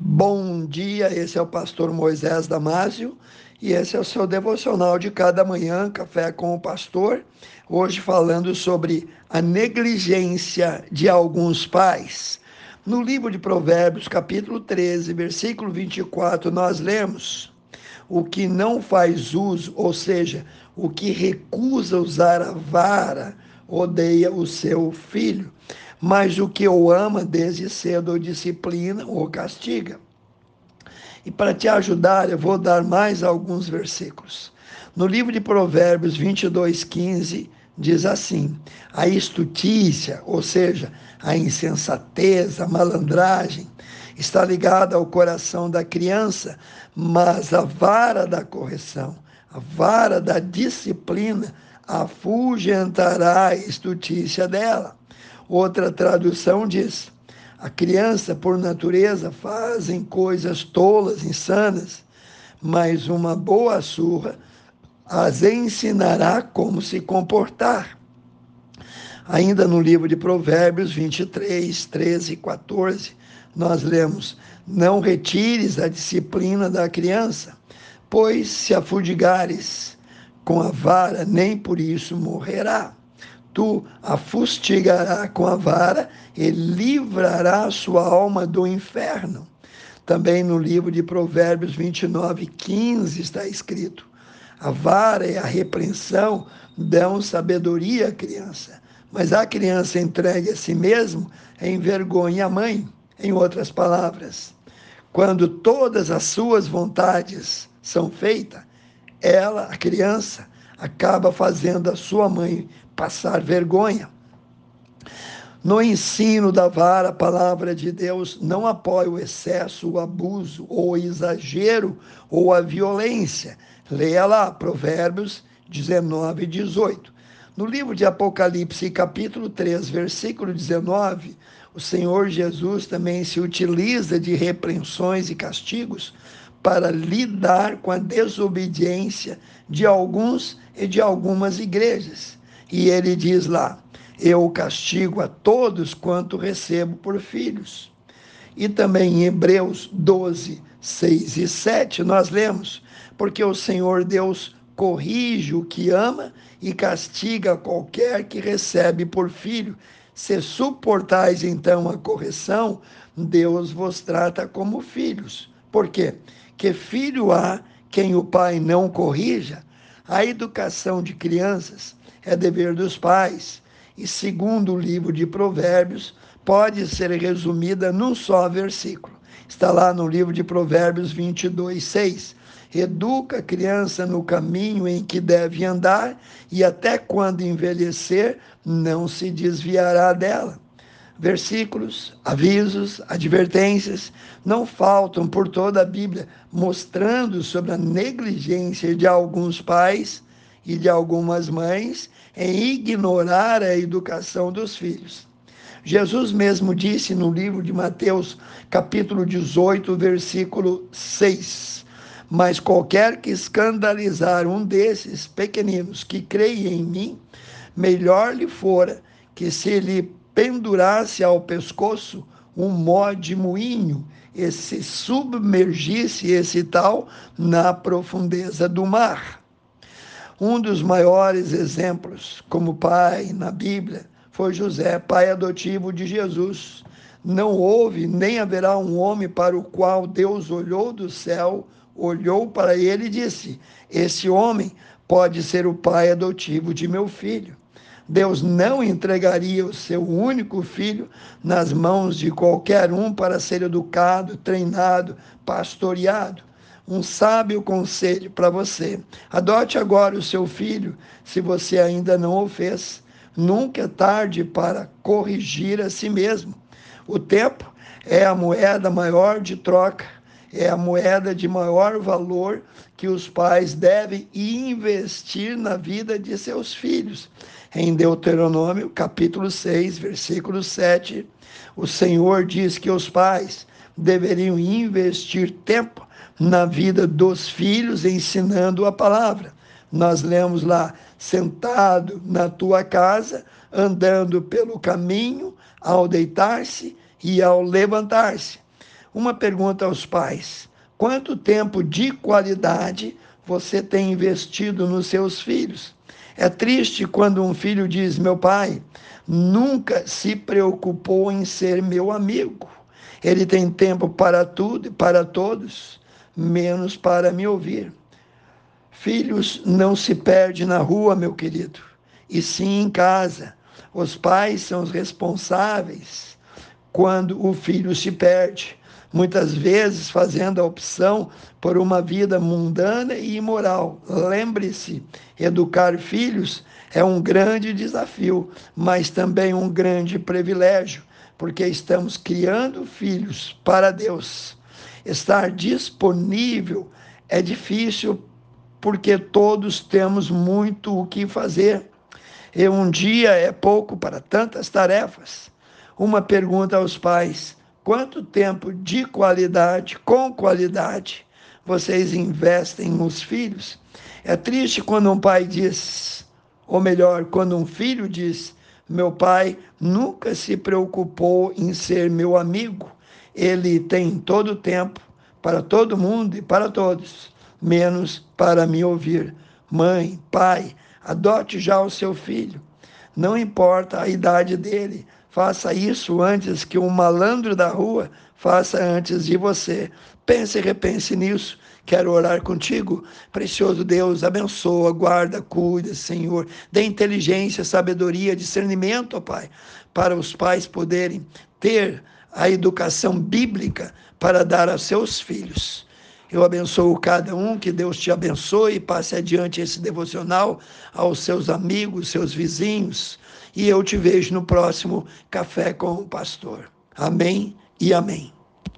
Bom dia, esse é o pastor Moisés Damásio e esse é o seu devocional de cada manhã, Café com o Pastor. Hoje falando sobre a negligência de alguns pais. No livro de Provérbios, capítulo 13, versículo 24, nós lemos: O que não faz uso, ou seja, o que recusa usar a vara, odeia o seu filho mas o que eu ama desde cedo ou disciplina ou castiga. E para te ajudar, eu vou dar mais alguns versículos. No livro de Provérbios 22, 15, diz assim: a estutícia, ou seja, a insensatez, a malandragem, está ligada ao coração da criança, mas a vara da correção, a vara da disciplina, afugentará a estutícia dela. Outra tradução diz: a criança, por natureza, fazem coisas tolas, insanas, mas uma boa surra as ensinará como se comportar. Ainda no livro de Provérbios 23, 13 e 14, nós lemos: Não retires a disciplina da criança, pois se a fudigares com a vara, nem por isso morrerá tu a fustigará com a vara e livrará sua alma do inferno. Também no livro de Provérbios 29, 15 está escrito: A vara e a repreensão dão sabedoria à criança, mas a criança entregue a si mesmo envergonha a mãe. Em outras palavras, quando todas as suas vontades são feitas, ela, a criança, acaba fazendo a sua mãe passar vergonha. No ensino da vara, a palavra de Deus não apoia o excesso, o abuso, ou o exagero, ou a violência. Leia lá, Provérbios 19 e 18. No livro de Apocalipse, capítulo 3, versículo 19, o Senhor Jesus também se utiliza de repreensões e castigos para lidar com a desobediência de alguns e de algumas igrejas. E ele diz lá: Eu castigo a todos quanto recebo por filhos. E também em Hebreus 12, 6 e 7, nós lemos: Porque o Senhor Deus corrige o que ama e castiga qualquer que recebe por filho. Se suportais então a correção, Deus vos trata como filhos. Por quê? Que filho há quem o pai não corrija? A educação de crianças é dever dos pais, e segundo o livro de Provérbios, pode ser resumida num só versículo. Está lá no livro de Provérbios 22, 6. Educa a criança no caminho em que deve andar, e até quando envelhecer, não se desviará dela. Versículos, avisos, advertências não faltam por toda a Bíblia, mostrando sobre a negligência de alguns pais e de algumas mães em ignorar a educação dos filhos. Jesus mesmo disse no livro de Mateus, capítulo 18, versículo 6: Mas qualquer que escandalizar um desses pequeninos que creia em mim, melhor lhe fora que se lhe pendurasse ao pescoço um mó de moinho e se submergisse esse tal na profundeza do mar. Um dos maiores exemplos como pai na Bíblia foi José, pai adotivo de Jesus. Não houve nem haverá um homem para o qual Deus olhou do céu, olhou para ele e disse: Esse homem pode ser o pai adotivo de meu filho. Deus não entregaria o seu único filho nas mãos de qualquer um para ser educado, treinado, pastoreado um sábio conselho para você. Adote agora o seu filho, se você ainda não o fez. Nunca é tarde para corrigir a si mesmo. O tempo é a moeda maior de troca, é a moeda de maior valor que os pais devem investir na vida de seus filhos. Em Deuteronômio, capítulo 6, versículo 7, o Senhor diz que os pais deveriam investir tempo na vida dos filhos, ensinando a palavra. Nós lemos lá, sentado na tua casa, andando pelo caminho, ao deitar-se e ao levantar-se. Uma pergunta aos pais: quanto tempo de qualidade você tem investido nos seus filhos? É triste quando um filho diz: Meu pai nunca se preocupou em ser meu amigo. Ele tem tempo para tudo e para todos, menos para me ouvir. Filhos não se perde na rua, meu querido, e sim em casa. Os pais são os responsáveis quando o filho se perde, muitas vezes fazendo a opção por uma vida mundana e imoral. Lembre-se, educar filhos é um grande desafio, mas também um grande privilégio, porque estamos criando filhos para Deus. Estar disponível é difícil porque todos temos muito o que fazer. E um dia é pouco para tantas tarefas. Uma pergunta aos pais: quanto tempo de qualidade, com qualidade, vocês investem nos filhos? É triste quando um pai diz, ou melhor, quando um filho diz: meu pai nunca se preocupou em ser meu amigo. Ele tem todo o tempo para todo mundo e para todos menos para me ouvir. Mãe, pai, adote já o seu filho. Não importa a idade dele, faça isso antes que um malandro da rua faça antes de você. Pense e repense nisso. Quero orar contigo. Precioso Deus, abençoa, guarda, cuida, Senhor. Dê inteligência, sabedoria, discernimento, ó Pai, para os pais poderem ter a educação bíblica para dar aos seus filhos. Eu abençoo cada um, que Deus te abençoe e passe adiante esse devocional aos seus amigos, seus vizinhos. E eu te vejo no próximo Café com o Pastor. Amém e amém.